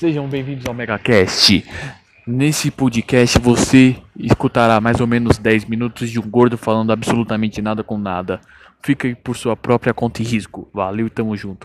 Sejam bem-vindos ao MegaCast. Nesse podcast você escutará mais ou menos 10 minutos de um gordo falando absolutamente nada com nada. Fica por sua própria conta e risco. Valeu e tamo junto.